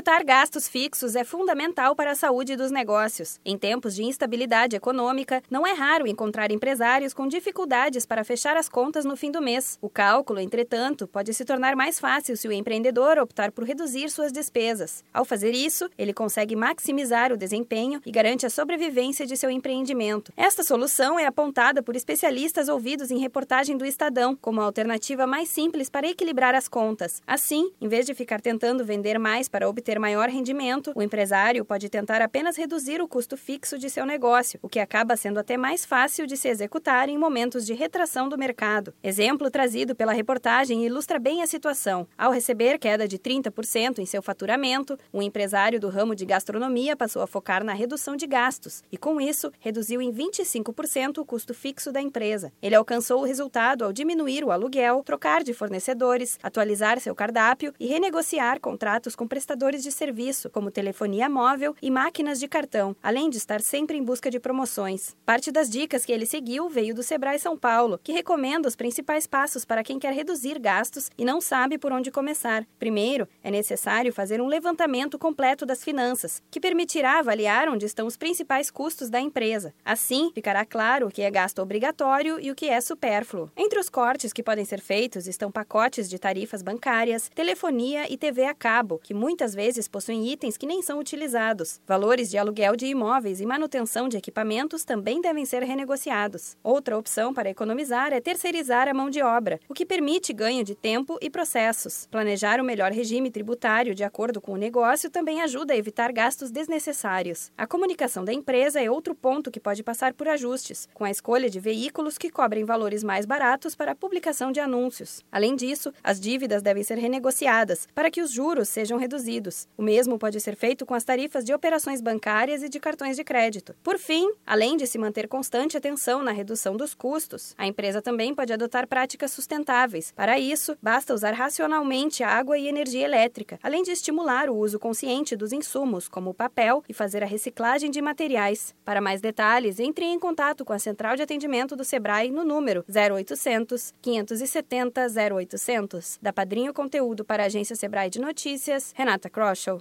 Cortar gastos fixos é fundamental para a saúde dos negócios. Em tempos de instabilidade econômica, não é raro encontrar empresários com dificuldades para fechar as contas no fim do mês. O cálculo, entretanto, pode se tornar mais fácil se o empreendedor optar por reduzir suas despesas. Ao fazer isso, ele consegue maximizar o desempenho e garante a sobrevivência de seu empreendimento. Esta solução é apontada por especialistas ouvidos em reportagem do Estadão como a alternativa mais simples para equilibrar as contas. Assim, em vez de ficar tentando vender mais para obter obter maior rendimento, o empresário pode tentar apenas reduzir o custo fixo de seu negócio, o que acaba sendo até mais fácil de se executar em momentos de retração do mercado. Exemplo trazido pela reportagem ilustra bem a situação. Ao receber queda de 30% em seu faturamento, o empresário do ramo de gastronomia passou a focar na redução de gastos e, com isso, reduziu em 25% o custo fixo da empresa. Ele alcançou o resultado ao diminuir o aluguel, trocar de fornecedores, atualizar seu cardápio e renegociar contratos com prestadores prestadores de serviço, como telefonia móvel e máquinas de cartão, além de estar sempre em busca de promoções. Parte das dicas que ele seguiu veio do Sebrae São Paulo, que recomenda os principais passos para quem quer reduzir gastos e não sabe por onde começar. Primeiro, é necessário fazer um levantamento completo das finanças, que permitirá avaliar onde estão os principais custos da empresa. Assim, ficará claro o que é gasto obrigatório e o que é supérfluo. Entre os cortes que podem ser feitos estão pacotes de tarifas bancárias, telefonia e TV a cabo, que muitas vezes vezes possuem itens que nem são utilizados. Valores de aluguel de imóveis e manutenção de equipamentos também devem ser renegociados. Outra opção para economizar é terceirizar a mão de obra, o que permite ganho de tempo e processos. Planejar o melhor regime tributário de acordo com o negócio também ajuda a evitar gastos desnecessários. A comunicação da empresa é outro ponto que pode passar por ajustes, com a escolha de veículos que cobrem valores mais baratos para a publicação de anúncios. Além disso, as dívidas devem ser renegociadas para que os juros sejam reduzidos o mesmo pode ser feito com as tarifas de operações bancárias e de cartões de crédito. Por fim, além de se manter constante atenção na redução dos custos, a empresa também pode adotar práticas sustentáveis. Para isso, basta usar racionalmente água e energia elétrica, além de estimular o uso consciente dos insumos, como o papel, e fazer a reciclagem de materiais. Para mais detalhes, entre em contato com a central de atendimento do Sebrae no número 0800 570 0800. Da Padrinho Conteúdo para a agência Sebrae de Notícias, Renata Grosso.